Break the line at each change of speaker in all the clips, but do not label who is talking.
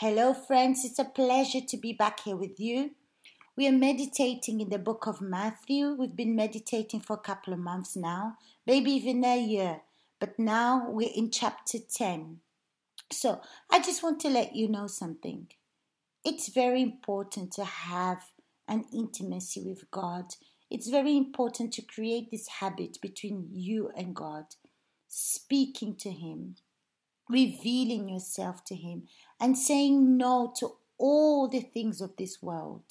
Hello, friends. It's a pleasure to be back here with you. We are meditating in the book of Matthew. We've been meditating for a couple of months now, maybe even a year, but now we're in chapter 10. So I just want to let you know something. It's very important to have an intimacy with God. It's very important to create this habit between you and God, speaking to Him, revealing yourself to Him, and saying no to all the things of this world,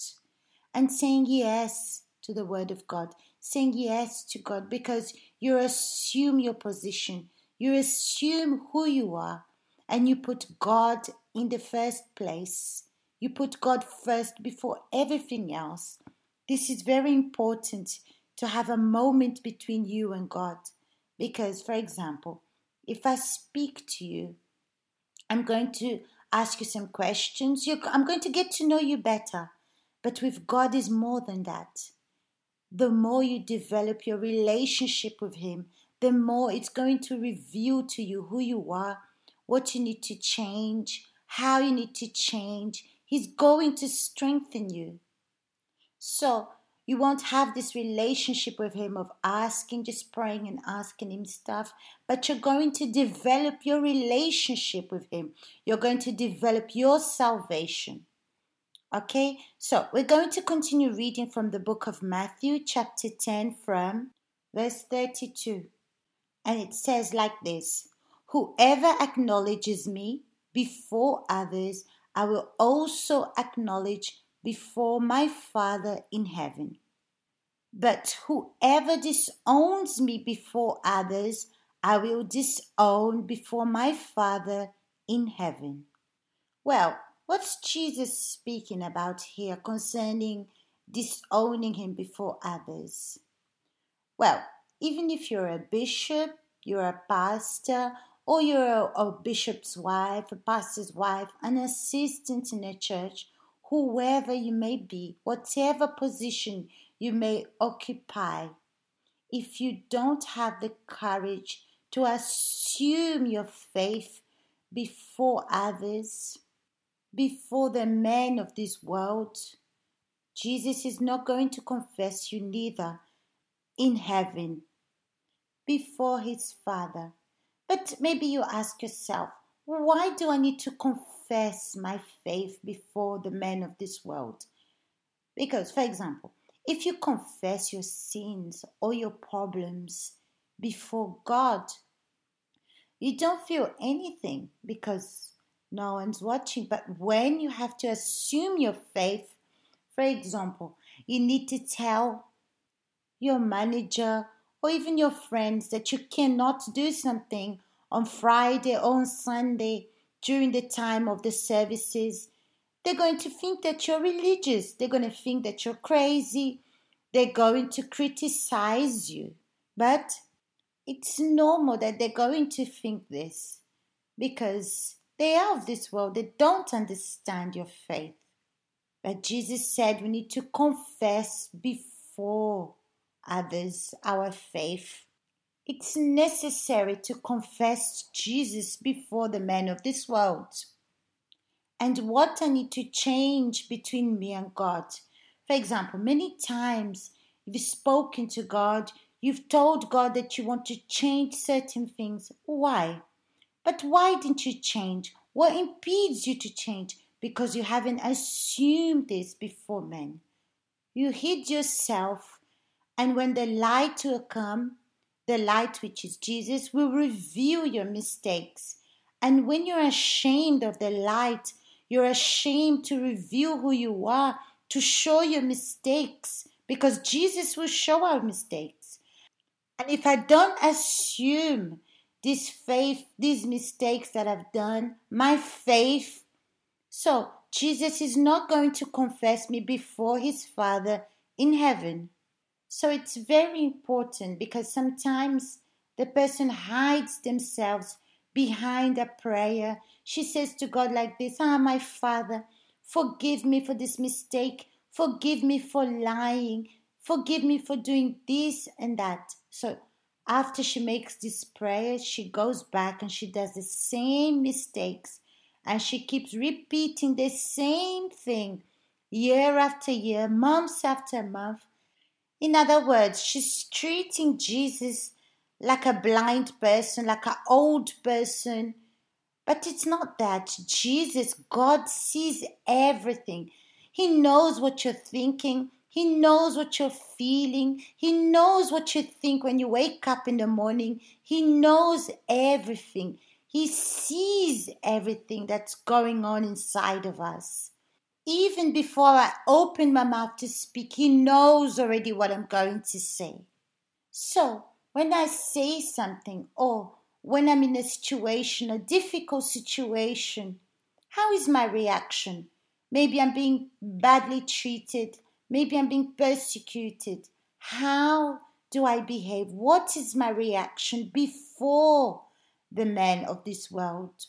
and saying yes to the Word of God, saying yes to God because you assume your position, you assume who you are, and you put God in the first place. You put God first before everything else. This is very important to have a moment between you and God. Because, for example, if I speak to you, I'm going to ask you some questions. I'm going to get to know you better. But with God is more than that. The more you develop your relationship with Him, the more it's going to reveal to you who you are, what you need to change, how you need to change. He's going to strengthen you. So you won't have this relationship with Him of asking, just praying and asking Him stuff, but you're going to develop your relationship with Him. You're going to develop your salvation. Okay, so we're going to continue reading from the book of Matthew, chapter 10, from verse 32. And it says like this Whoever acknowledges me before others, I will also acknowledge before my Father in heaven. But whoever disowns me before others, I will disown before my Father in heaven. Well, what's Jesus speaking about here concerning disowning him before others? Well, even if you're a bishop, you're a pastor, or you're a, a bishop's wife, a pastor's wife, an assistant in a church, whoever you may be, whatever position you may occupy, if you don't have the courage to assume your faith before others, before the men of this world, Jesus is not going to confess you neither in heaven before his Father. But maybe you ask yourself, why do I need to confess my faith before the men of this world? Because, for example, if you confess your sins or your problems before God, you don't feel anything because no one's watching. But when you have to assume your faith, for example, you need to tell your manager or even your friends that you cannot do something on Friday or on Sunday during the time of the services, they're going to think that you're religious. They're going to think that you're crazy. They're going to criticize you. But it's normal that they're going to think this because they are of this world. They don't understand your faith. But Jesus said we need to confess before others our faith. It's necessary to confess Jesus before the men of this world. And what I need to change between me and God. For example, many times you've spoken to God, you've told God that you want to change certain things. Why? But why didn't you change? What impedes you to change? Because you haven't assumed this before men. You hid yourself, and when the light will come, the light, which is Jesus, will reveal your mistakes. And when you're ashamed of the light, you're ashamed to reveal who you are, to show your mistakes, because Jesus will show our mistakes. And if I don't assume this faith, these mistakes that I've done, my faith, so Jesus is not going to confess me before his Father in heaven. So it's very important because sometimes the person hides themselves behind a prayer. She says to God like this, Ah, my Father, forgive me for this mistake. Forgive me for lying. Forgive me for doing this and that. So after she makes this prayer, she goes back and she does the same mistakes and she keeps repeating the same thing year after year, months after month. In other words, she's treating Jesus like a blind person, like an old person. But it's not that. Jesus, God sees everything. He knows what you're thinking. He knows what you're feeling. He knows what you think when you wake up in the morning. He knows everything. He sees everything that's going on inside of us. Even before I open my mouth to speak, He knows already what I'm going to say. So, when I say something or when I'm in a situation, a difficult situation, how is my reaction? Maybe I'm being badly treated. Maybe I'm being persecuted. How do I behave? What is my reaction before the men of this world?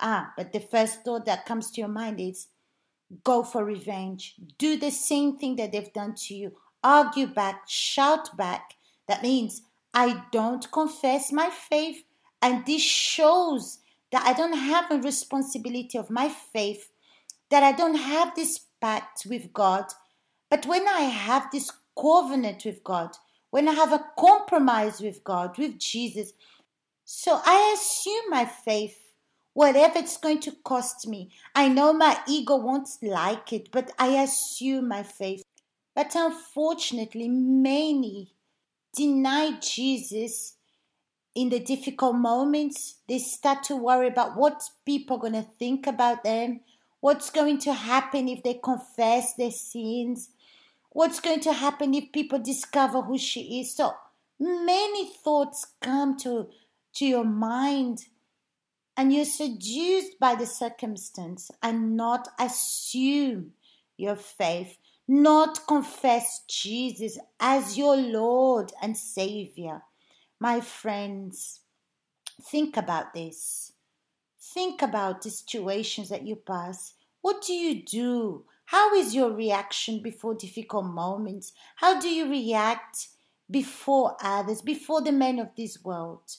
Ah, but the first thought that comes to your mind is go for revenge. Do the same thing that they've done to you. Argue back, shout back. That means I don't confess my faith, and this shows that I don't have a responsibility of my faith, that I don't have this pact with God. But when I have this covenant with God, when I have a compromise with God, with Jesus, so I assume my faith whatever it's going to cost me. I know my ego won't like it, but I assume my faith. But unfortunately, many deny Jesus in the difficult moments. They start to worry about what people are going to think about them, what's going to happen if they confess their sins, what's going to happen if people discover who she is. So many thoughts come to, to your mind and you're seduced by the circumstance and not assume your faith, not confess Jesus as your Lord and Savior. My friends, think about this. Think about the situations that you pass. What do you do? How is your reaction before difficult moments? How do you react before others, before the men of this world?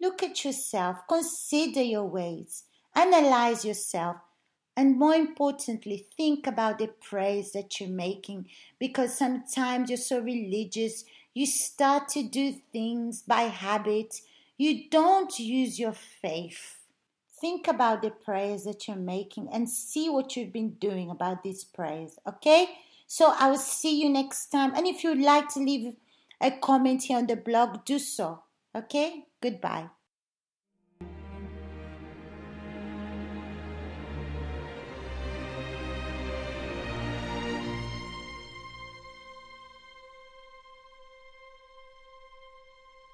Look at yourself, consider your ways, analyze yourself, and more importantly, think about the prayers that you're making because sometimes you're so religious, you start to do things by habit, you don't use your faith. Think about the prayers that you're making and see what you've been doing about these prayers, okay? So I will see you next time. And if you'd like to leave a comment here on the blog, do so. Okay? Goodbye.